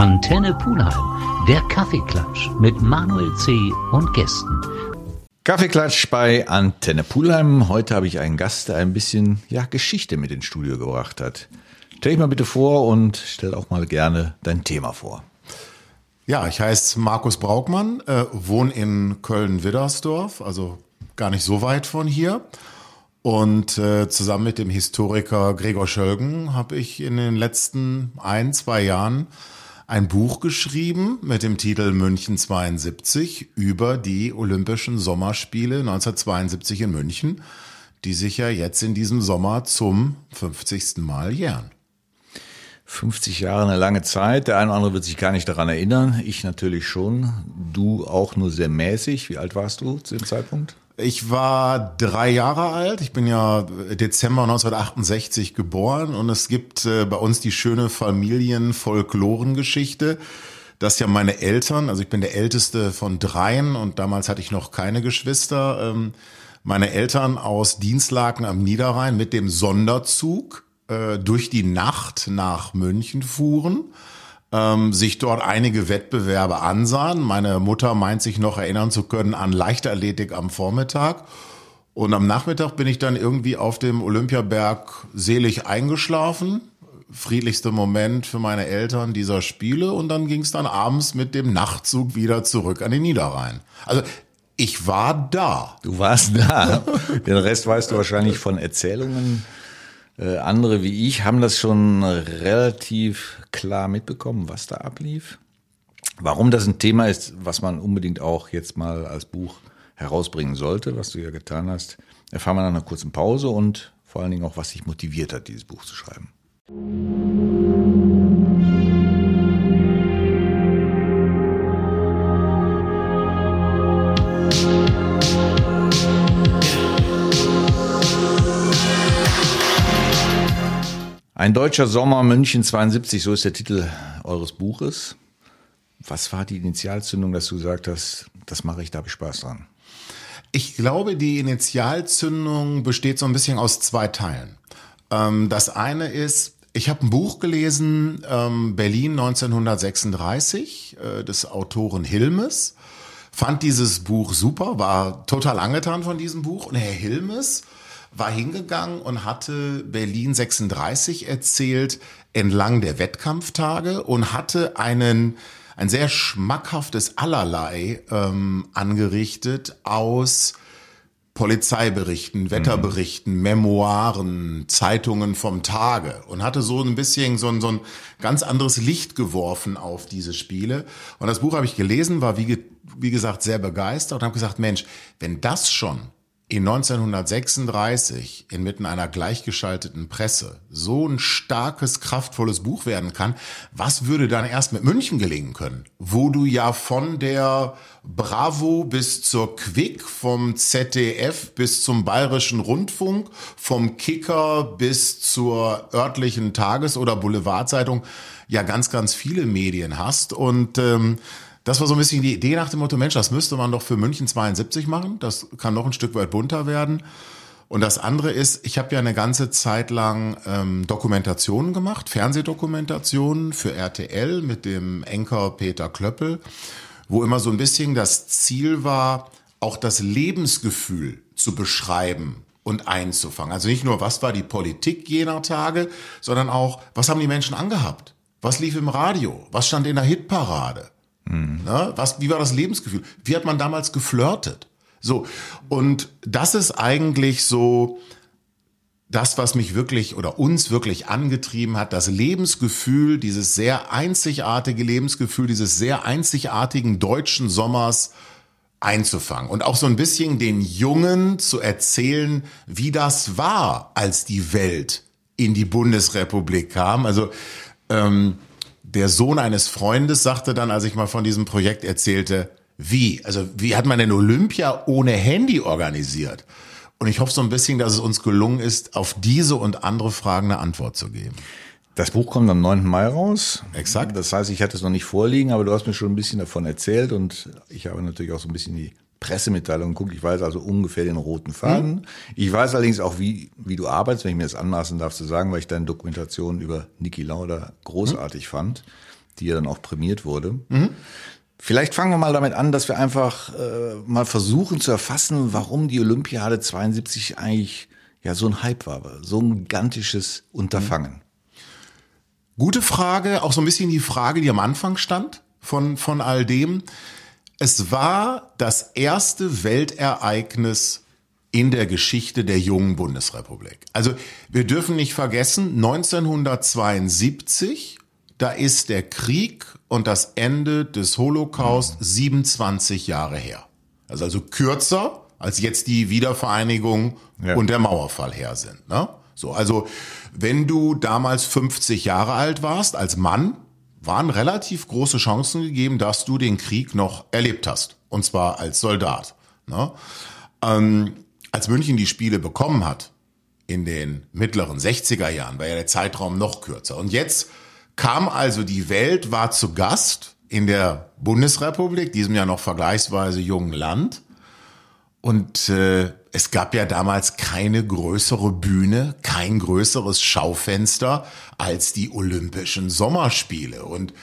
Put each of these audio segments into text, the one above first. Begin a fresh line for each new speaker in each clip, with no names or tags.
Antenne Pulheim, der Kaffeeklatsch mit Manuel C. und Gästen.
Kaffeeklatsch bei Antenne Pulheim. Heute habe ich einen Gast, der ein bisschen ja, Geschichte mit ins Studio gebracht hat. Stell dich mal bitte vor und stell auch mal gerne dein Thema vor.
Ja, ich heiße Markus Braukmann, äh, wohne in Köln-Widdersdorf, also gar nicht so weit von hier. Und äh, zusammen mit dem Historiker Gregor Schölgen habe ich in den letzten ein, zwei Jahren ein Buch geschrieben mit dem Titel München 72 über die Olympischen Sommerspiele 1972 in München, die sich ja jetzt in diesem Sommer zum 50. Mal jähren.
50 Jahre eine lange Zeit. Der eine oder andere wird sich gar nicht daran erinnern. Ich natürlich schon. Du auch nur sehr mäßig. Wie alt warst du zu dem Zeitpunkt?
Ich war drei Jahre alt. Ich bin ja Dezember 1968 geboren und es gibt äh, bei uns die schöne Familienfolklorengeschichte, dass ja meine Eltern, also ich bin der älteste von dreien und damals hatte ich noch keine Geschwister, ähm, meine Eltern aus Dienstlaken am Niederrhein mit dem Sonderzug äh, durch die Nacht nach München fuhren ähm, sich dort einige Wettbewerbe ansahen. Meine Mutter meint sich noch erinnern zu können an Leichtathletik am Vormittag. Und am Nachmittag bin ich dann irgendwie auf dem Olympiaberg selig eingeschlafen. Friedlichster Moment für meine Eltern dieser Spiele. Und dann ging es dann abends mit dem Nachtzug wieder zurück an den Niederrhein. Also ich war da.
Du warst da. Den Rest weißt du wahrscheinlich von Erzählungen. Äh, andere wie ich haben das schon relativ klar mitbekommen, was da ablief. Warum das ein Thema ist, was man unbedingt auch jetzt mal als Buch herausbringen sollte, was du ja getan hast, erfahren wir nach einer kurzen Pause und vor allen Dingen auch, was dich motiviert hat, dieses Buch zu schreiben. Ein deutscher Sommer München 72, so ist der Titel eures Buches. Was war die Initialzündung, dass du gesagt hast, das mache ich, da habe ich Spaß dran?
Ich glaube, die Initialzündung besteht so ein bisschen aus zwei Teilen. Ähm, das eine ist, ich habe ein Buch gelesen, ähm, Berlin 1936, äh, des Autoren Hilmes. Fand dieses Buch super, war total angetan von diesem Buch. Und Herr Hilmes war hingegangen und hatte Berlin 36 erzählt entlang der Wettkampftage und hatte einen ein sehr schmackhaftes Allerlei ähm, angerichtet aus Polizeiberichten, Wetterberichten, mhm. Memoiren, Zeitungen vom Tage und hatte so ein bisschen so ein, so ein ganz anderes Licht geworfen auf diese Spiele. Und das Buch habe ich gelesen, war wie, wie gesagt sehr begeistert und habe gesagt, Mensch, wenn das schon in 1936 inmitten einer gleichgeschalteten Presse so ein starkes, kraftvolles Buch werden kann, was würde dann erst mit München gelingen können? Wo du ja von der Bravo bis zur Quick, vom ZDF bis zum Bayerischen Rundfunk, vom Kicker bis zur örtlichen Tages- oder Boulevardzeitung ja ganz, ganz viele Medien hast und ähm, das war so ein bisschen die Idee nach dem Motto, Mensch, das müsste man doch für München 72 machen. Das kann noch ein Stück weit bunter werden. Und das andere ist, ich habe ja eine ganze Zeit lang ähm, Dokumentationen gemacht, Fernsehdokumentationen für RTL mit dem Enker Peter Klöppel, wo immer so ein bisschen das Ziel war, auch das Lebensgefühl zu beschreiben und einzufangen. Also nicht nur, was war die Politik jener Tage, sondern auch, was haben die Menschen angehabt? Was lief im Radio? Was stand in der Hitparade? Mhm. Na, was, wie war das Lebensgefühl? Wie hat man damals geflirtet? So. Und das ist eigentlich so, das, was mich wirklich oder uns wirklich angetrieben hat, das Lebensgefühl, dieses sehr einzigartige Lebensgefühl, dieses sehr einzigartigen deutschen Sommers einzufangen und auch so ein bisschen den Jungen zu erzählen, wie das war, als die Welt in die Bundesrepublik kam. Also ähm, der Sohn eines Freundes sagte dann, als ich mal von diesem Projekt erzählte, wie? Also wie hat man denn Olympia ohne Handy organisiert? Und ich hoffe so ein bisschen, dass es uns gelungen ist, auf diese und andere Fragen eine Antwort zu geben.
Das Buch kommt am 9. Mai raus.
Exakt.
Das heißt, ich hatte es noch nicht vorliegen, aber du hast mir schon ein bisschen davon erzählt und ich habe natürlich auch so ein bisschen die Pressemitteilung geguckt. Ich weiß also ungefähr den roten Faden. Mhm. Ich weiß allerdings auch, wie, wie du arbeitest, wenn ich mir das anmaßen darf zu sagen, weil ich deine Dokumentation über Niki Lauda großartig mhm. fand. die ja dann auch prämiert wurde. Mhm. Vielleicht fangen wir mal damit an, dass wir einfach äh, mal versuchen zu erfassen, warum die Olympiade 72 eigentlich ja so ein Hype war, so ein gigantisches Unterfangen.
Gute Frage, auch so ein bisschen die Frage, die am Anfang stand von, von all dem. Es war das erste Weltereignis in der Geschichte der jungen Bundesrepublik. Also wir dürfen nicht vergessen, 1972 da ist der Krieg und das Ende des Holocaust 27 Jahre her. Also, also kürzer, als jetzt die Wiedervereinigung ja. und der Mauerfall her sind. Ne? So, also wenn du damals 50 Jahre alt warst, als Mann, waren relativ große Chancen gegeben, dass du den Krieg noch erlebt hast. Und zwar als Soldat. Ne? Ähm, als München die Spiele bekommen hat, in den mittleren 60er Jahren, war ja der Zeitraum noch kürzer. Und jetzt kam also die Welt, war zu Gast in der Bundesrepublik, diesem ja noch vergleichsweise jungen Land. Und äh, es gab ja damals keine größere Bühne, kein größeres Schaufenster als die Olympischen Sommerspiele. Und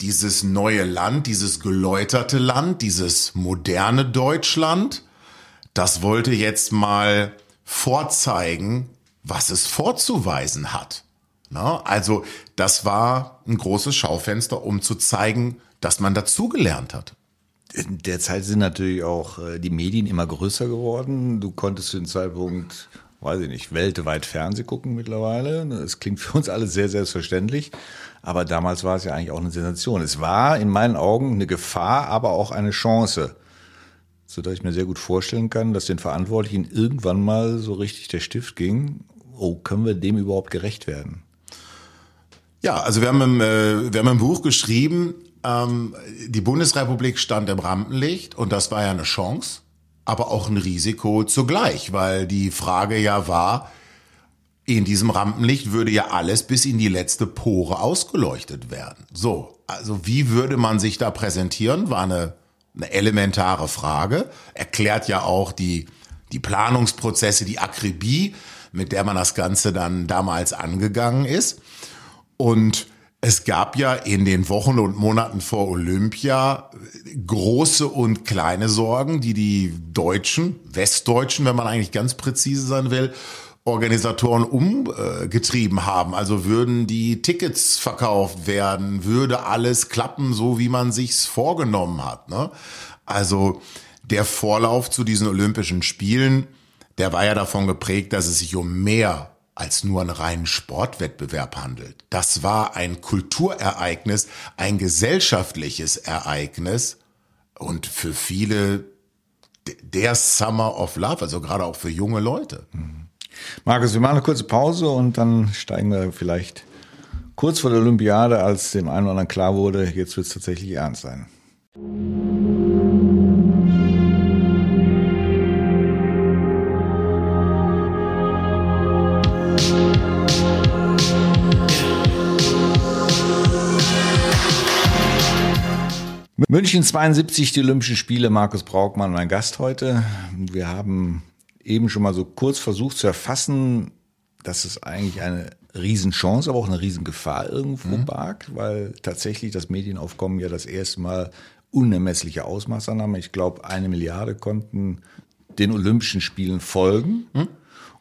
dieses neue Land, dieses geläuterte Land, dieses moderne Deutschland, das wollte jetzt mal vorzeigen, was es vorzuweisen hat. Na, also das war ein großes Schaufenster, um zu zeigen, dass man dazugelernt hat.
In der Zeit sind natürlich auch äh, die Medien immer größer geworden. Du konntest zu dem Zeitpunkt, weiß ich nicht, weltweit Fernseh gucken mittlerweile. Das klingt für uns alle sehr selbstverständlich. Aber damals war es ja eigentlich auch eine Sensation. Es war in meinen Augen eine Gefahr, aber auch eine Chance. Sodass ich mir sehr gut vorstellen kann, dass den Verantwortlichen irgendwann mal so richtig der Stift ging. Oh, können wir dem überhaupt gerecht werden?
Ja, also wir haben im, äh, wir haben im Buch geschrieben, ähm, die Bundesrepublik stand im Rampenlicht und das war ja eine Chance, aber auch ein Risiko zugleich, weil die Frage ja war, in diesem Rampenlicht würde ja alles bis in die letzte Pore ausgeleuchtet werden. So, also wie würde man sich da präsentieren, war eine, eine elementare Frage, erklärt ja auch die, die Planungsprozesse, die Akribie, mit der man das Ganze dann damals angegangen ist. Und es gab ja in den Wochen und Monaten vor Olympia große und kleine Sorgen, die die Deutschen, Westdeutschen, wenn man eigentlich ganz präzise sein will, Organisatoren umgetrieben haben. Also würden die Tickets verkauft werden, würde alles klappen, so wie man sich's vorgenommen hat. Ne? Also der Vorlauf zu diesen Olympischen Spielen, der war ja davon geprägt, dass es sich um mehr als nur einen reinen Sportwettbewerb handelt. Das war ein Kulturereignis, ein gesellschaftliches Ereignis und für viele der Summer of Love, also gerade auch für junge Leute. Mhm.
Markus, wir machen eine kurze Pause und dann steigen wir vielleicht kurz vor der Olympiade, als dem einen oder anderen klar wurde, jetzt wird es tatsächlich ernst sein. München 72, die Olympischen Spiele. Markus Braukmann, mein Gast heute. Wir haben eben schon mal so kurz versucht zu erfassen, dass es eigentlich eine Riesenchance, aber auch eine Riesengefahr irgendwo mhm. barg, weil tatsächlich das Medienaufkommen ja das erste Mal unermessliche Ausmaße nahm. Ich glaube, eine Milliarde konnten den Olympischen Spielen folgen. Mhm.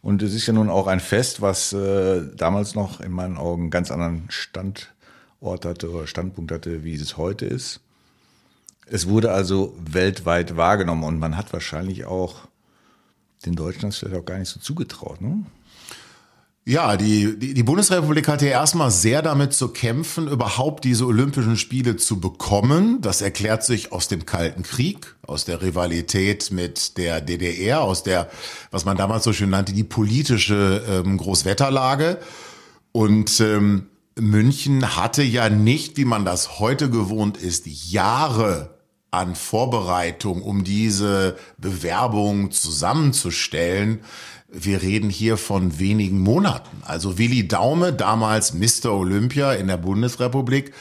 Und es ist ja nun auch ein Fest, was äh, damals noch in meinen Augen ganz anderen Standort hatte oder Standpunkt hatte, wie es heute ist. Es wurde also weltweit wahrgenommen und man hat wahrscheinlich auch den Deutschen das vielleicht auch gar nicht so zugetraut. Ne?
Ja, die, die, die Bundesrepublik hatte ja erstmal sehr damit zu kämpfen, überhaupt diese Olympischen Spiele zu bekommen. Das erklärt sich aus dem Kalten Krieg, aus der Rivalität mit der DDR, aus der, was man damals so schön nannte, die politische ähm, Großwetterlage. Und ähm, München hatte ja nicht, wie man das heute gewohnt ist, Jahre an Vorbereitung, um diese Bewerbung zusammenzustellen. Wir reden hier von wenigen Monaten. Also Willi Daume, damals Mr. Olympia in der Bundesrepublik,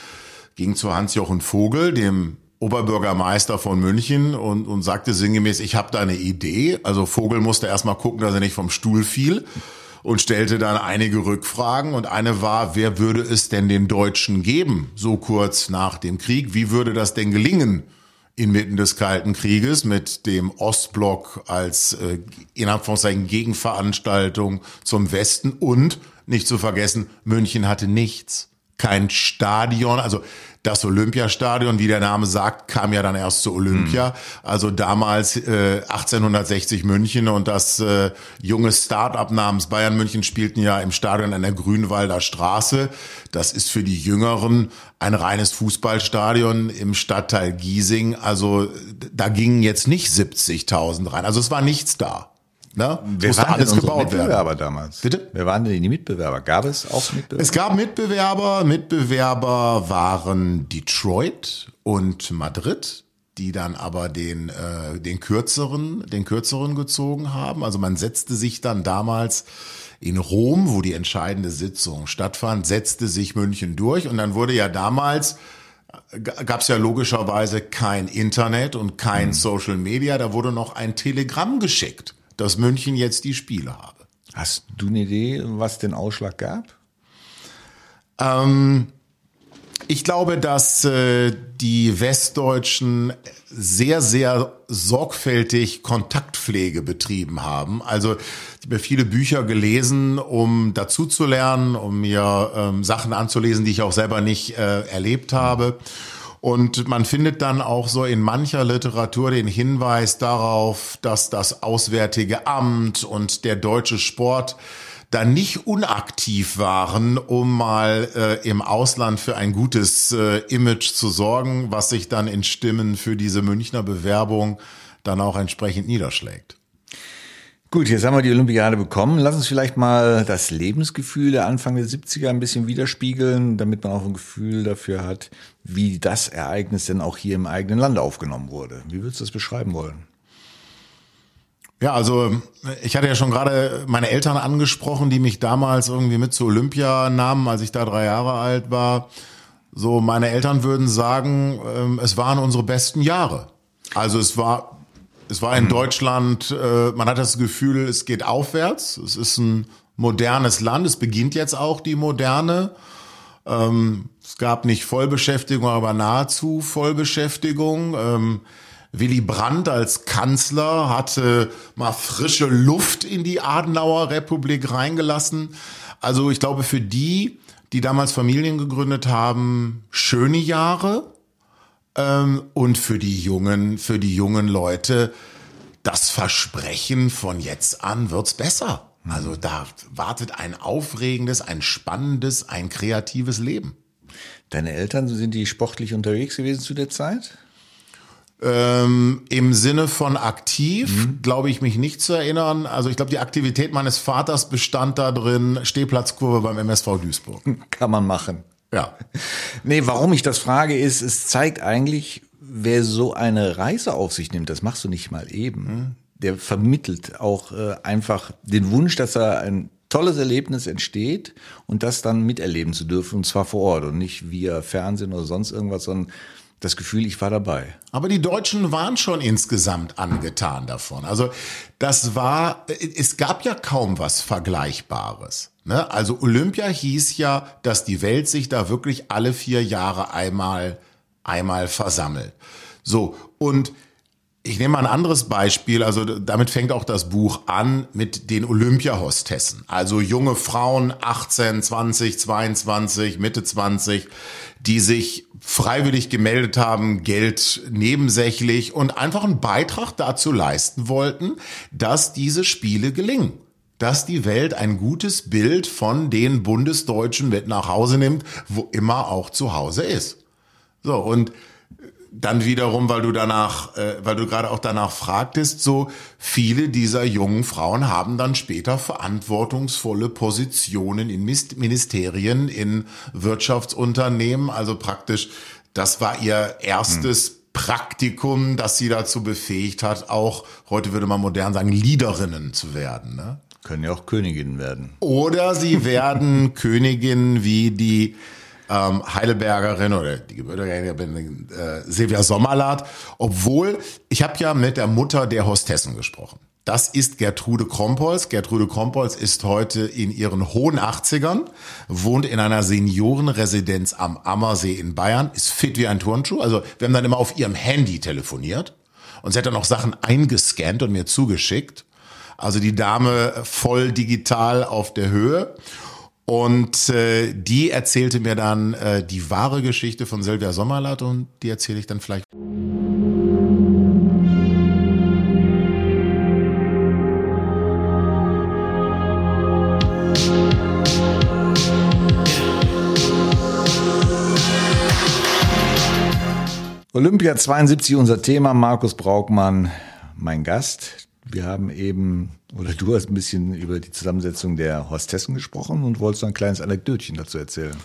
ging zu Hans-Jochen Vogel, dem Oberbürgermeister von München und, und sagte sinngemäß, ich habe da eine Idee. Also Vogel musste erstmal gucken, dass er nicht vom Stuhl fiel. und stellte dann einige Rückfragen und eine war, wer würde es denn den Deutschen geben, so kurz nach dem Krieg? Wie würde das denn gelingen? Inmitten des Kalten Krieges mit dem Ostblock als äh, in Anführungszeichen Gegenveranstaltung zum Westen und nicht zu vergessen, München hatte nichts. Kein Stadion, also das Olympiastadion, wie der Name sagt, kam ja dann erst zu Olympia. Mhm. Also damals äh, 1860 München und das äh, junge Start-up namens Bayern München spielten ja im Stadion an der Grünwalder Straße. Das ist für die Jüngeren ein reines Fußballstadion im Stadtteil Giesing. Also da gingen jetzt nicht 70.000 rein. Also es war nichts da.
Ne? Wer musste alles gebaut Mitbewerber werden. damals? Bitte? Wer waren denn die Mitbewerber? Gab es auch Mitbewerber?
Es gab Mitbewerber. Mitbewerber waren Detroit und Madrid, die dann aber den äh, den kürzeren den kürzeren gezogen haben. Also man setzte sich dann damals in Rom, wo die entscheidende Sitzung stattfand, setzte sich München durch und dann wurde ja damals gab es ja logischerweise kein Internet und kein mhm. Social Media, da wurde noch ein Telegramm geschickt dass München jetzt die Spiele habe.
Hast du eine Idee, was den Ausschlag gab?
Ähm, ich glaube, dass äh, die Westdeutschen sehr, sehr sorgfältig Kontaktpflege betrieben haben. Also ich habe viele Bücher gelesen, um dazu zu lernen, um mir ähm, Sachen anzulesen, die ich auch selber nicht äh, erlebt habe. Und man findet dann auch so in mancher Literatur den Hinweis darauf, dass das Auswärtige Amt und der deutsche Sport da nicht unaktiv waren, um mal äh, im Ausland für ein gutes äh, Image zu sorgen, was sich dann in Stimmen für diese Münchner Bewerbung dann auch entsprechend niederschlägt.
Gut, jetzt haben wir die Olympiade bekommen. Lass uns vielleicht mal das Lebensgefühl der Anfang der 70er ein bisschen widerspiegeln, damit man auch ein Gefühl dafür hat, wie das Ereignis denn auch hier im eigenen Land aufgenommen wurde. Wie würdest du das beschreiben wollen?
Ja, also ich hatte ja schon gerade meine Eltern angesprochen, die mich damals irgendwie mit zur Olympia nahmen, als ich da drei Jahre alt war. So, meine Eltern würden sagen, ähm, es waren unsere besten Jahre. Also es war es war in mhm. Deutschland, äh, man hat das Gefühl, es geht aufwärts. Es ist ein modernes Land. Es beginnt jetzt auch die Moderne. Ähm, es gab nicht Vollbeschäftigung, aber nahezu Vollbeschäftigung. Ähm, Willy Brandt als Kanzler hatte mal frische Luft in die Adenauer Republik reingelassen. Also ich glaube, für die, die damals Familien gegründet haben, schöne Jahre. Ähm, und für die jungen, für die jungen Leute das Versprechen von jetzt an wird's besser. Also da wartet ein aufregendes, ein spannendes, ein kreatives Leben.
Deine Eltern sind die sportlich unterwegs gewesen zu der Zeit?
Ähm, Im Sinne von aktiv mhm. glaube ich mich nicht zu erinnern. Also ich glaube, die Aktivität meines Vaters bestand da drin, Stehplatzkurve beim MSV Duisburg.
Kann man machen.
Ja.
Nee, warum ich das frage, ist, es zeigt eigentlich, wer so eine Reise auf sich nimmt, das machst du nicht mal eben. Der vermittelt auch äh, einfach den Wunsch, dass da ein tolles Erlebnis entsteht und das dann miterleben zu dürfen, und zwar vor Ort und nicht via Fernsehen oder sonst irgendwas, sondern das Gefühl, ich war dabei.
Aber die Deutschen waren schon insgesamt angetan davon. Also das war, es gab ja kaum was Vergleichbares. Ne? Also Olympia hieß ja, dass die Welt sich da wirklich alle vier Jahre einmal, einmal versammelt. So, und ich nehme mal ein anderes Beispiel, also damit fängt auch das Buch an mit den Olympia-Hostessen. Also junge Frauen, 18, 20, 22, Mitte 20, die sich freiwillig gemeldet haben, Geld nebensächlich und einfach einen Beitrag dazu leisten wollten, dass diese Spiele gelingen dass die Welt ein gutes Bild von den Bundesdeutschen mit nach Hause nimmt, wo immer auch zu Hause ist. So, und dann wiederum, weil du danach, äh, weil du gerade auch danach fragtest, so viele dieser jungen Frauen haben dann später verantwortungsvolle Positionen in Ministerien, in Wirtschaftsunternehmen, also praktisch, das war ihr erstes hm. Praktikum, das sie dazu befähigt hat, auch, heute würde man modern sagen, Leaderinnen zu werden. Ne?
Können ja auch Königinnen werden.
Oder sie werden Königinnen wie die ähm, Heidelbergerin oder die gebürtige äh, Silvia Sommerlath, obwohl ich habe ja mit der Mutter der Hostessen gesprochen. Das ist Gertrude Krompolz. Gertrude Krompolz ist heute in ihren hohen 80ern, wohnt in einer Seniorenresidenz am Ammersee in Bayern, ist fit wie ein Turnschuh. Also wir haben dann immer auf ihrem Handy telefoniert und sie hat dann auch Sachen eingescannt und mir zugeschickt. Also die Dame voll digital auf der Höhe. Und äh, die erzählte mir dann äh, die wahre Geschichte von Silvia Sommerlath und die erzähle ich dann vielleicht.
Olympia 72, unser Thema. Markus Braukmann, mein Gast. Wir haben eben, oder du hast ein bisschen über die Zusammensetzung der Hostessen gesprochen und wolltest ein kleines Anekdötchen dazu erzählen.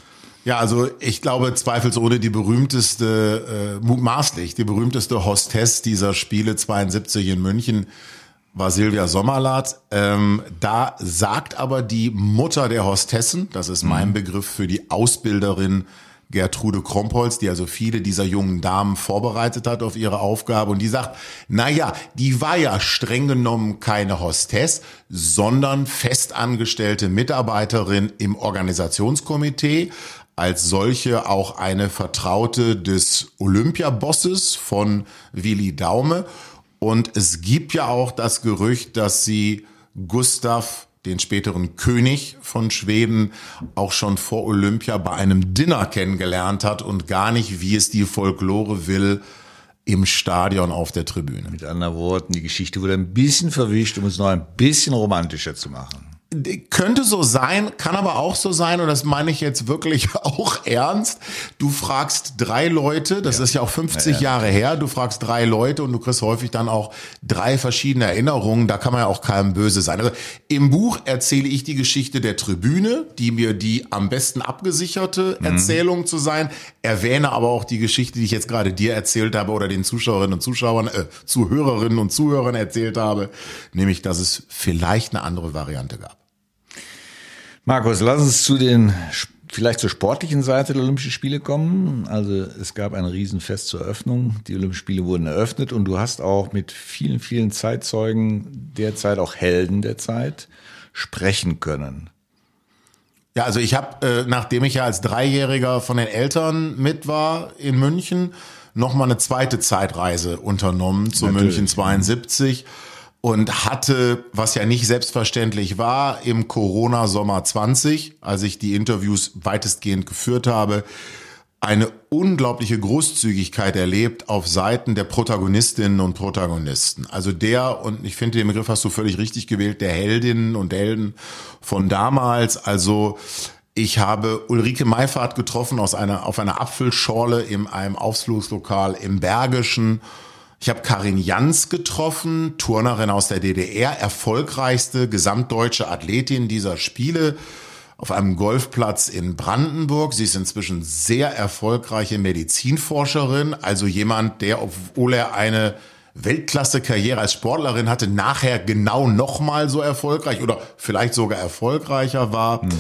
Ja, also ich glaube zweifelsohne die berühmteste, äh, mutmaßlich die berühmteste Hostess dieser Spiele 72 in München war Silvia Sommerlath. Ähm, da sagt aber die Mutter der Hostessen, das ist mein mhm. Begriff für die Ausbilderin Gertrude Krompholz, die also viele dieser jungen Damen vorbereitet hat auf ihre Aufgabe und die sagt, na ja, die war ja streng genommen keine Hostess, sondern festangestellte Mitarbeiterin im Organisationskomitee, als solche auch eine Vertraute des Olympiabosses von Willi Daume. Und es gibt ja auch das Gerücht, dass sie Gustav den späteren König von Schweden, auch schon vor Olympia bei einem Dinner kennengelernt hat und gar nicht, wie es die Folklore will, im Stadion auf der Tribüne.
Mit anderen Worten, die Geschichte wurde ein bisschen verwischt, um es noch ein bisschen romantischer zu machen.
Könnte so sein, kann aber auch so sein, und das meine ich jetzt wirklich auch ernst. Du fragst drei Leute, das ja. ist ja auch 50 ja, ja. Jahre her, du fragst drei Leute und du kriegst häufig dann auch drei verschiedene Erinnerungen, da kann man ja auch keinem böse sein. Also im Buch erzähle ich die Geschichte der Tribüne, die mir die am besten abgesicherte mhm. Erzählung zu sein, erwähne aber auch die Geschichte, die ich jetzt gerade dir erzählt habe oder den Zuschauerinnen und Zuschauern, äh, Zuhörerinnen und Zuhörern erzählt habe, nämlich, dass es vielleicht eine andere Variante gab.
Markus, lass uns zu den vielleicht zur sportlichen Seite der Olympischen Spiele kommen. Also es gab ein Riesenfest zur Eröffnung. Die Olympischen Spiele wurden eröffnet und du hast auch mit vielen, vielen Zeitzeugen derzeit auch Helden der Zeit sprechen können.
Ja, also ich habe, äh, nachdem ich ja als Dreijähriger von den Eltern mit war in München, noch mal eine zweite Zeitreise unternommen zu Natürlich. München 72. Mhm und hatte, was ja nicht selbstverständlich war, im Corona-Sommer 20, als ich die Interviews weitestgehend geführt habe, eine unglaubliche Großzügigkeit erlebt auf Seiten der Protagonistinnen und Protagonisten. Also der, und ich finde den Begriff hast du völlig richtig gewählt, der Heldinnen und Helden von damals. Also ich habe Ulrike Meifert getroffen aus einer, auf einer Apfelschorle in einem Ausflugslokal im Bergischen ich habe Karin Jans getroffen, Turnerin aus der DDR, erfolgreichste gesamtdeutsche Athletin dieser Spiele auf einem Golfplatz in Brandenburg. Sie ist inzwischen sehr erfolgreiche Medizinforscherin, also jemand, der, obwohl er eine Weltklasse-Karriere als Sportlerin hatte, nachher genau nochmal so erfolgreich oder vielleicht sogar erfolgreicher war. Mhm.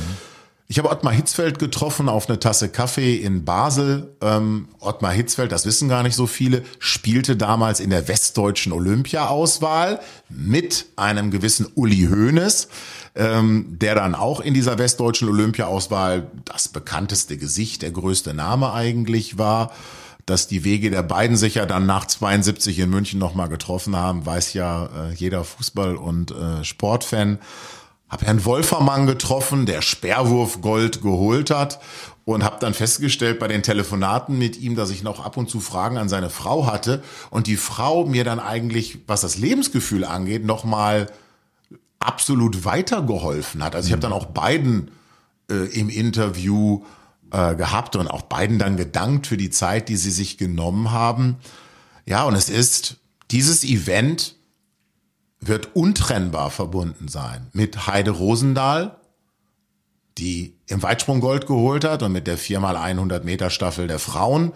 Ich habe Ottmar Hitzfeld getroffen auf eine Tasse Kaffee in Basel. Ähm, Ottmar Hitzfeld, das wissen gar nicht so viele, spielte damals in der westdeutschen Olympia-Auswahl mit einem gewissen Uli Hoeneß, ähm, der dann auch in dieser westdeutschen Olympia-Auswahl das bekannteste Gesicht, der größte Name eigentlich war. Dass die Wege der beiden sich ja dann nach 72 in München nochmal getroffen haben, weiß ja äh, jeder Fußball- und äh, Sportfan habe Herrn Wolfermann getroffen, der Sperrwurf Gold geholt hat und habe dann festgestellt bei den Telefonaten mit ihm, dass ich noch ab und zu Fragen an seine Frau hatte und die Frau mir dann eigentlich, was das Lebensgefühl angeht, noch mal absolut weitergeholfen hat. Also ich habe dann auch beiden äh, im Interview äh, gehabt und auch beiden dann gedankt für die Zeit, die sie sich genommen haben. Ja, und es ist dieses Event wird untrennbar verbunden sein mit Heide Rosendahl, die im Weitsprung Gold geholt hat und mit der 4x100 Meter Staffel der Frauen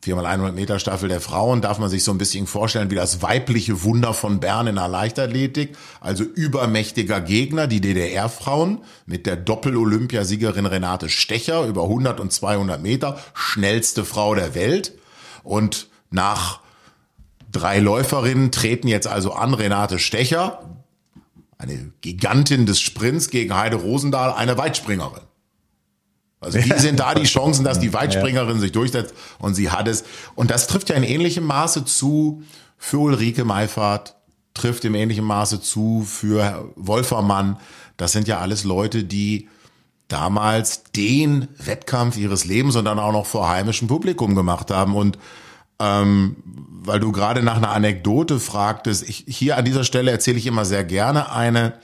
viermal 100 Meter Staffel der Frauen darf man sich so ein bisschen vorstellen wie das weibliche Wunder von Bern in der Leichtathletik. Also übermächtiger Gegner, die DDR-Frauen mit der Doppel-Olympiasiegerin Renate Stecher über 100 und 200 Meter, schnellste Frau der Welt. Und nach drei Läuferinnen treten jetzt also an Renate Stecher, eine Gigantin des Sprints gegen Heide Rosendahl, eine Weitspringerin. Also wie sind da die Chancen, dass die Weitspringerin sich durchsetzt und sie hat es. Und das trifft ja in ähnlichem Maße zu für Ulrike Meifert, trifft im ähnlichen Maße zu für Wolfermann. Das sind ja alles Leute, die damals den Wettkampf ihres Lebens und dann auch noch vor heimischem Publikum gemacht haben. Und ähm, weil du gerade nach einer Anekdote fragtest, ich, hier an dieser Stelle erzähle ich immer sehr gerne eine.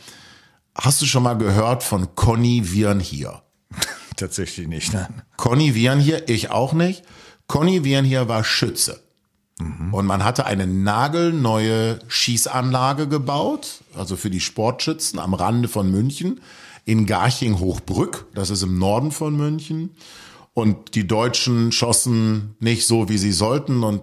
Hast du schon mal gehört von Conny Wirn hier?
Tatsächlich nicht, nein.
Conny Viren hier, ich auch nicht. Conny Viren hier war Schütze. Mhm. Und man hatte eine nagelneue Schießanlage gebaut, also für die Sportschützen am Rande von München, in Garching-Hochbrück, das ist im Norden von München. Und die Deutschen schossen nicht so, wie sie sollten. Und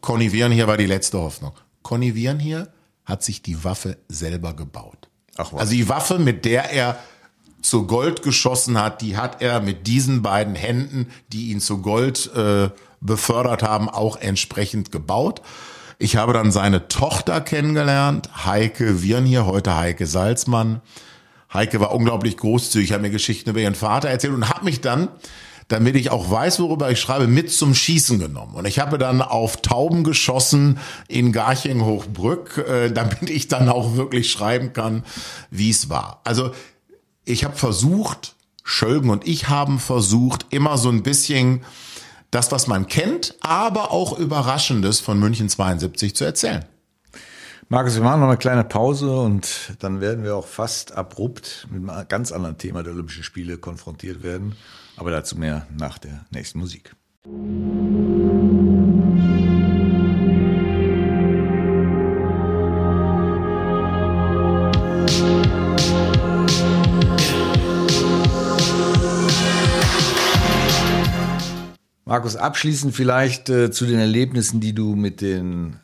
Conny Viren hier war die letzte Hoffnung. Conny Viren hier hat sich die Waffe selber gebaut. Ach, was? Also die Waffe, mit der er zu Gold geschossen hat, die hat er mit diesen beiden Händen, die ihn zu Gold äh, befördert haben, auch entsprechend gebaut. Ich habe dann seine Tochter kennengelernt, Heike Wirn hier, heute Heike Salzmann. Heike war unglaublich großzügig, hat mir Geschichten über ihren Vater erzählt und hat mich dann, damit ich auch weiß, worüber ich schreibe, mit zum Schießen genommen. Und ich habe dann auf Tauben geschossen in Garching-Hochbrück, äh, damit ich dann auch wirklich schreiben kann, wie es war. Also ich habe versucht, Schölgen und ich haben versucht, immer so ein bisschen das, was man kennt, aber auch Überraschendes von München 72 zu erzählen.
Markus, wir machen noch eine kleine Pause und dann werden wir auch fast abrupt mit einem ganz anderen Thema der Olympischen Spiele konfrontiert werden. Aber dazu mehr nach der nächsten Musik. Markus, abschließend vielleicht äh, zu den Erlebnissen, die du mit den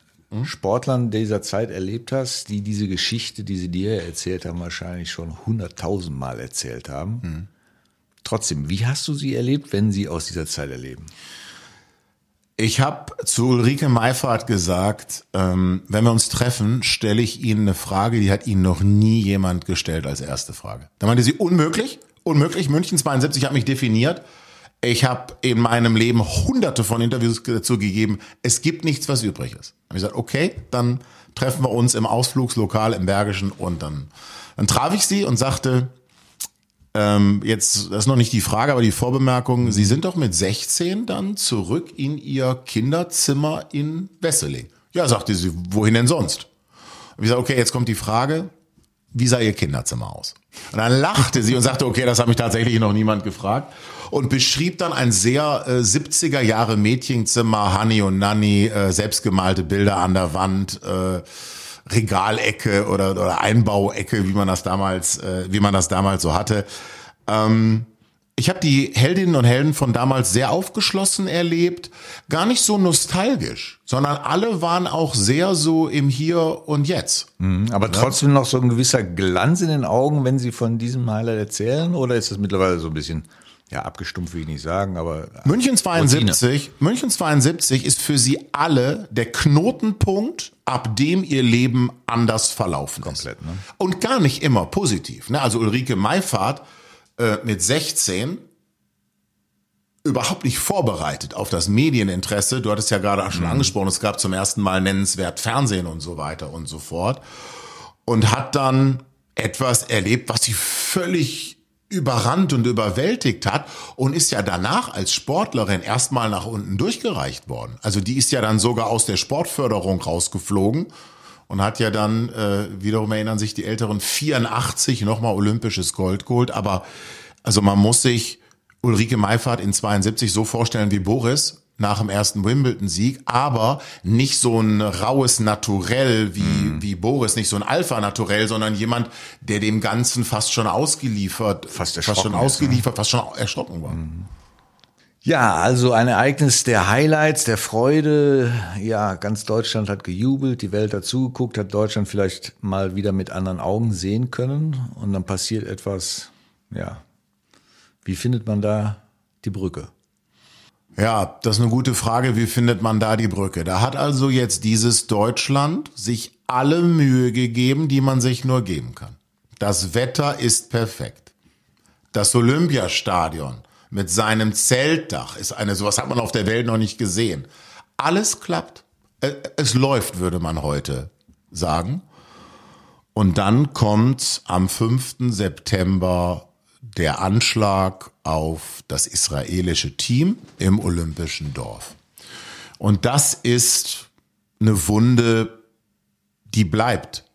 Sportlern dieser Zeit erlebt hast, die diese Geschichte, die sie dir erzählt haben, wahrscheinlich schon hunderttausendmal erzählt haben. Mhm. Trotzdem, wie hast du sie erlebt, wenn sie aus dieser Zeit erleben?
Ich habe zu Ulrike Meifert gesagt, ähm, wenn wir uns treffen, stelle ich Ihnen eine Frage, die hat Ihnen noch nie jemand gestellt als erste Frage. Da meinte sie, unmöglich, unmöglich, München 72 hat mich definiert. Ich habe in meinem Leben hunderte von Interviews dazu gegeben. Es gibt nichts, was übrig ist. Hab ich gesagt, okay, dann treffen wir uns im Ausflugslokal im Bergischen und dann, dann traf ich sie und sagte, ähm, jetzt, das ist noch nicht die Frage, aber die Vorbemerkung, Sie sind doch mit 16 dann zurück in Ihr Kinderzimmer in Wesseling. Ja, sagte sie, wohin denn sonst? Und ich sagte, okay, jetzt kommt die Frage, wie sah Ihr Kinderzimmer aus? Und dann lachte sie und sagte, okay, das hat mich tatsächlich noch niemand gefragt und beschrieb dann ein sehr äh, 70er Jahre Mädchenzimmer, Honey und Nanny, äh, selbstgemalte Bilder an der Wand, äh, Regalecke oder, oder Einbauecke, wie man das damals, äh, wie man das damals so hatte. Ähm, ich habe die Heldinnen und Helden von damals sehr aufgeschlossen erlebt, gar nicht so nostalgisch, sondern alle waren auch sehr so im Hier und Jetzt.
Mhm, aber trotzdem noch so ein gewisser Glanz in den Augen, wenn Sie von diesem Highlight erzählen, oder ist das mittlerweile so ein bisschen ja, abgestumpft will ich nicht sagen, aber.
München 72, Routine. München 72 ist für sie alle der Knotenpunkt, ab dem ihr Leben anders verlaufen
Komplett, ist. Ne?
Und gar nicht immer positiv. Ne? Also Ulrike Meifahrt äh, mit 16 überhaupt nicht vorbereitet auf das Medieninteresse. Du hattest ja gerade schon mhm. angesprochen, es gab zum ersten Mal nennenswert Fernsehen und so weiter und so fort. Und hat dann etwas erlebt, was sie völlig überrannt und überwältigt hat und ist ja danach als Sportlerin erstmal nach unten durchgereicht worden. Also die ist ja dann sogar aus der Sportförderung rausgeflogen und hat ja dann, äh, wiederum erinnern sich die Älteren, 84 nochmal olympisches Gold geholt. Aber also man muss sich Ulrike Meifert in 72 so vorstellen wie Boris, nach dem ersten Wimbledon-Sieg, aber nicht so ein raues Naturell wie, mhm. wie Boris, nicht so ein Alpha-Naturell, sondern jemand, der dem Ganzen fast schon ausgeliefert,
fast,
fast schon ausgeliefert, ist, fast schon erschrocken war. Mhm.
Ja, also ein Ereignis der Highlights, der Freude. Ja, ganz Deutschland hat gejubelt, die Welt hat zugeguckt, hat Deutschland vielleicht mal wieder mit anderen Augen sehen können. Und dann passiert etwas, ja. Wie findet man da die Brücke?
Ja, das ist eine gute Frage. Wie findet man da die Brücke? Da hat also jetzt dieses Deutschland sich alle Mühe gegeben, die man sich nur geben kann. Das Wetter ist perfekt. Das Olympiastadion mit seinem Zeltdach ist eine, sowas hat man auf der Welt noch nicht gesehen. Alles klappt. Es läuft, würde man heute sagen. Und dann kommt am 5. September der Anschlag auf das israelische Team im Olympischen Dorf. Und das ist eine Wunde, die bleibt.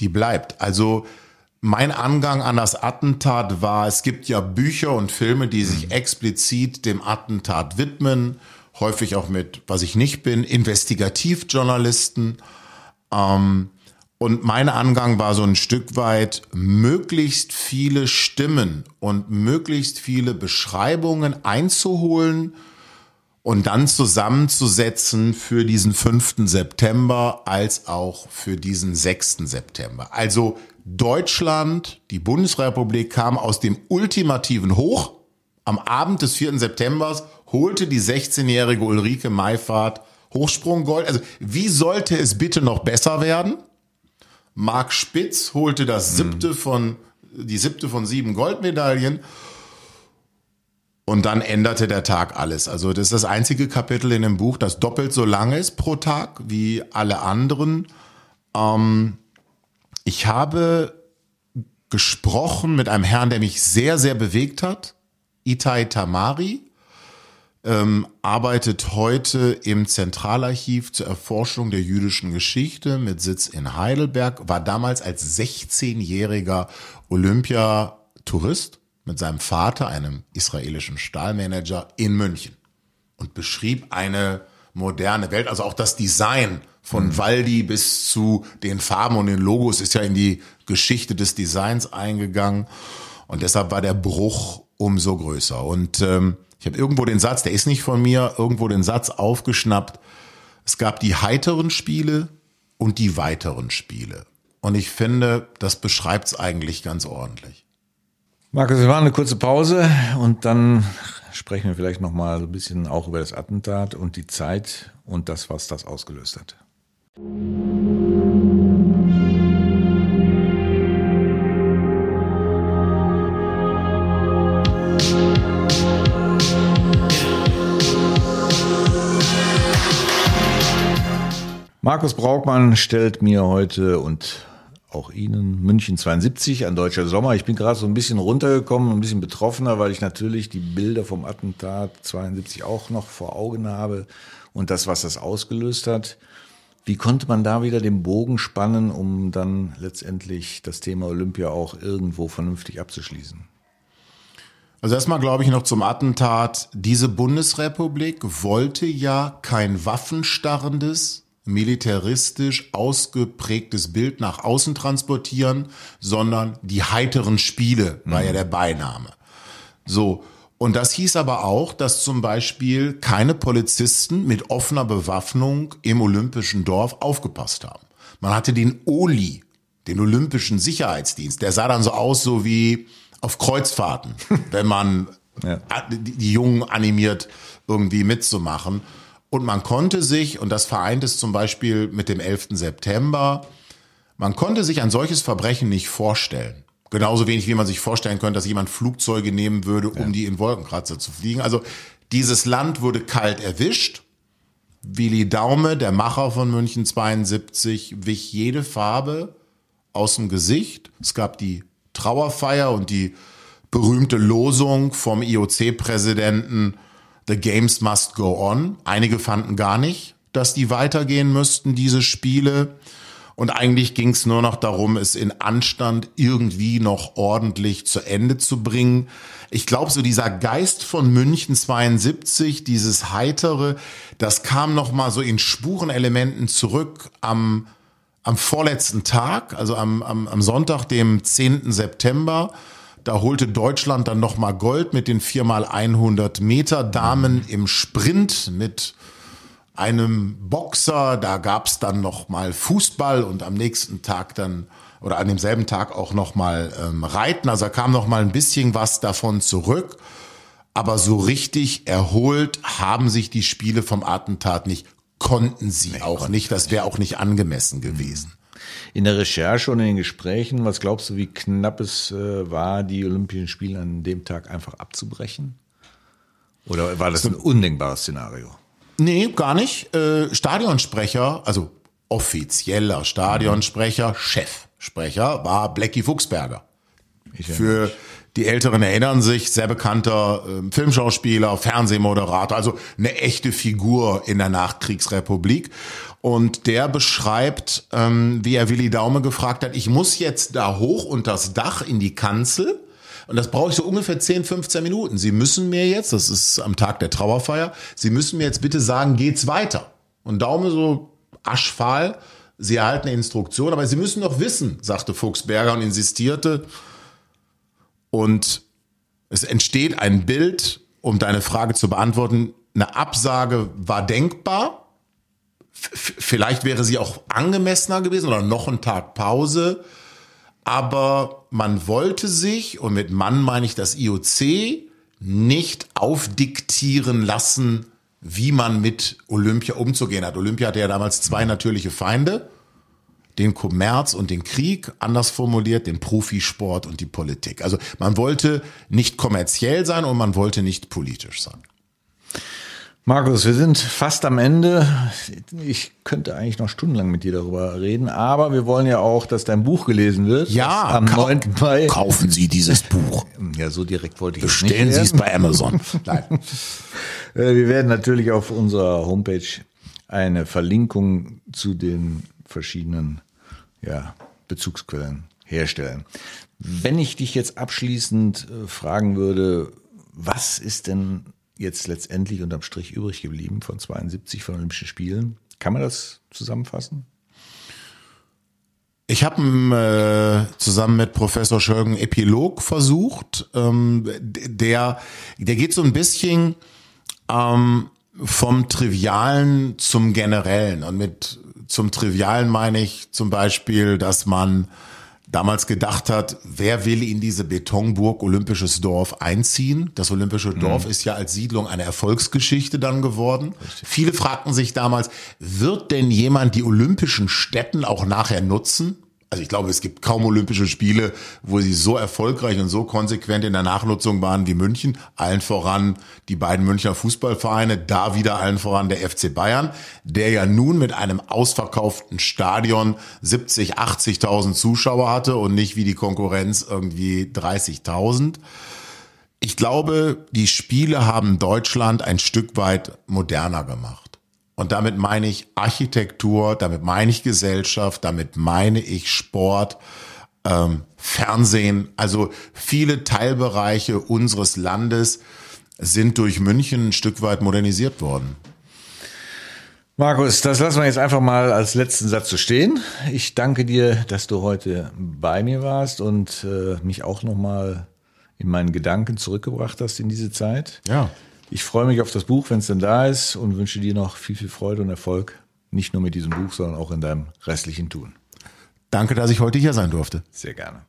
Die bleibt. Also mein Angang an das Attentat war, es gibt ja Bücher und Filme, die sich mhm. explizit dem Attentat widmen, häufig auch mit, was ich nicht bin, Investigativjournalisten. Ähm, und mein Angang war so ein Stück weit, möglichst viele Stimmen und möglichst viele Beschreibungen einzuholen und dann zusammenzusetzen für diesen 5. September als auch für diesen 6. September. Also Deutschland, die Bundesrepublik kam aus dem ultimativen Hoch. Am Abend des 4. September holte die 16-jährige Ulrike Meifahrt Hochsprunggold. Also wie sollte es bitte noch besser werden? Marc Spitz holte das siebte von, die siebte von sieben Goldmedaillen. Und dann änderte der Tag alles. Also das ist das einzige Kapitel in dem Buch, das doppelt so lang ist pro Tag wie alle anderen. Ähm, ich habe gesprochen mit einem Herrn, der mich sehr, sehr bewegt hat. Itai Tamari ähm, arbeitet heute im Zentralarchiv zur Erforschung der jüdischen Geschichte mit Sitz in Heidelberg, war damals als 16-jähriger Olympiatourist mit seinem Vater, einem israelischen Stahlmanager, in München und beschrieb eine moderne Welt, also auch das Design von mhm. Waldi bis zu den Farben und den Logos ist ja in die Geschichte des Designs eingegangen. Und deshalb war der Bruch umso größer. Und ähm, ich habe irgendwo den Satz, der ist nicht von mir, irgendwo den Satz aufgeschnappt. Es gab die heiteren Spiele und die weiteren Spiele. Und ich finde, das beschreibt es eigentlich ganz ordentlich.
Markus, wir machen eine kurze Pause und dann sprechen wir vielleicht noch mal ein bisschen auch über das Attentat und die Zeit und das, was das ausgelöst hat. Markus Braukmann stellt mir heute und auch Ihnen München 72, ein deutscher Sommer. Ich bin gerade so ein bisschen runtergekommen, ein bisschen betroffener, weil ich natürlich die Bilder vom Attentat 72 auch noch vor Augen habe und das, was das ausgelöst hat. Wie konnte man da wieder den Bogen spannen, um dann letztendlich das Thema Olympia auch irgendwo vernünftig abzuschließen?
Also erstmal glaube ich noch zum Attentat. Diese Bundesrepublik wollte ja kein waffenstarrendes, militaristisch ausgeprägtes Bild nach außen transportieren, sondern die heiteren Spiele war ja mhm. der Beiname. So. Und das hieß aber auch, dass zum Beispiel keine Polizisten mit offener Bewaffnung im Olympischen Dorf aufgepasst haben. Man hatte den OLI, den Olympischen Sicherheitsdienst, der sah dann so aus, so wie auf Kreuzfahrten, wenn man ja. die Jungen animiert, irgendwie mitzumachen. Und man konnte sich, und das vereint es zum Beispiel mit dem 11. September, man konnte sich ein solches Verbrechen nicht vorstellen. Genauso wenig, wie man sich vorstellen könnte, dass jemand Flugzeuge nehmen würde, um ja. die in Wolkenkratzer zu fliegen. Also dieses Land wurde kalt erwischt. Willi Daume, der Macher von München 72, wich jede Farbe aus dem Gesicht. Es gab die Trauerfeier und die berühmte Losung vom IOC-Präsidenten, The Games must go on. Einige fanden gar nicht, dass die weitergehen müssten, diese Spiele. Und eigentlich ging es nur noch darum, es in Anstand irgendwie noch ordentlich zu Ende zu bringen. Ich glaube, so dieser Geist von München 72, dieses heitere, das kam noch mal so in Spurenelementen zurück am am vorletzten Tag, also am, am, am Sonntag, dem 10. September. Da holte Deutschland dann nochmal Gold mit den 4x100 Meter Damen im Sprint mit einem Boxer. Da gab's dann nochmal Fußball und am nächsten Tag dann oder an demselben Tag auch nochmal ähm, Reiten. Also da kam nochmal ein bisschen was davon zurück. Aber so richtig erholt haben sich die Spiele vom Attentat nicht, konnten sie nee, auch nicht. Das wäre auch nicht angemessen gewesen
in der Recherche und in den Gesprächen, was glaubst du, wie knapp es äh, war, die Olympischen Spiele an dem Tag einfach abzubrechen? Oder war das ein undenkbares Szenario?
Nee, gar nicht. Äh, Stadionsprecher, also offizieller Stadionsprecher, mhm. Chefsprecher, war Blackie Fuchsberger. Für die Älteren erinnern sich, sehr bekannter äh, Filmschauspieler, Fernsehmoderator, also eine echte Figur in der Nachkriegsrepublik. Und der beschreibt, ähm, wie er Willi Daume gefragt hat, ich muss jetzt da hoch unter das Dach in die Kanzel. Und das brauche ich so ungefähr 10, 15 Minuten. Sie müssen mir jetzt, das ist am Tag der Trauerfeier, Sie müssen mir jetzt bitte sagen, geht's weiter? Und Daume so aschfahl, Sie erhalten eine Instruktion, aber Sie müssen doch wissen, sagte Fuchsberger und insistierte. Und es entsteht ein Bild, um deine Frage zu beantworten. Eine Absage war denkbar, Vielleicht wäre sie auch angemessener gewesen oder noch ein Tag Pause. Aber man wollte sich, und mit Mann meine ich das IOC, nicht aufdiktieren lassen, wie man mit Olympia umzugehen hat. Olympia hatte ja damals zwei natürliche Feinde. Den Kommerz und den Krieg, anders formuliert, den Profisport und die Politik. Also man wollte nicht kommerziell sein und man wollte nicht politisch sein.
Markus, wir sind fast am Ende. Ich könnte eigentlich noch stundenlang mit dir darüber reden, aber wir wollen ja auch, dass dein Buch gelesen wird.
Ja, am 9. Mai. Kaufen Sie dieses Buch.
Ja, so direkt wollte ich
Bestellen Sie es bei Amazon. Nein.
Äh, wir werden natürlich auf unserer Homepage eine Verlinkung zu den verschiedenen ja, Bezugsquellen herstellen. Wenn ich dich jetzt abschließend äh, fragen würde, was ist denn jetzt letztendlich unterm Strich übrig geblieben von 72 von Olympischen Spielen? Kann man das zusammenfassen?
Ich habe äh, zusammen mit Professor Schörgen Epilog versucht. Ähm, der, der geht so ein bisschen ähm, vom Trivialen zum Generellen. Und mit zum Trivialen meine ich zum Beispiel, dass man damals gedacht hat, wer will in diese Betonburg Olympisches Dorf einziehen? Das Olympische mhm. Dorf ist ja als Siedlung eine Erfolgsgeschichte dann geworden. Richtig. Viele fragten sich damals, wird denn jemand die olympischen Stätten auch nachher nutzen? Also ich glaube, es gibt kaum Olympische Spiele, wo sie so erfolgreich und so konsequent in der Nachnutzung waren wie München. Allen voran die beiden Münchner Fußballvereine, da wieder allen voran der FC Bayern, der ja nun mit einem ausverkauften Stadion 70, 80.000 Zuschauer hatte und nicht wie die Konkurrenz irgendwie 30.000. Ich glaube, die Spiele haben Deutschland ein Stück weit moderner gemacht. Und damit meine ich Architektur, damit meine ich Gesellschaft, damit meine ich Sport, ähm, Fernsehen. Also viele Teilbereiche unseres Landes sind durch München ein Stück weit modernisiert worden.
Markus, das lassen wir jetzt einfach mal als letzten Satz so stehen. Ich danke dir, dass du heute bei mir warst und äh, mich auch nochmal in meinen Gedanken zurückgebracht hast in diese Zeit.
Ja.
Ich freue mich auf das Buch, wenn es denn da ist und wünsche dir noch viel, viel Freude und Erfolg. Nicht nur mit diesem Buch, sondern auch in deinem restlichen Tun.
Danke, dass ich heute hier sein durfte.
Sehr gerne.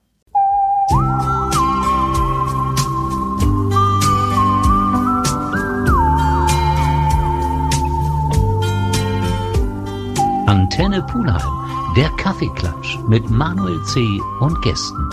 Antenne Pulheim, der Kaffeeklatsch mit Manuel C. und Gästen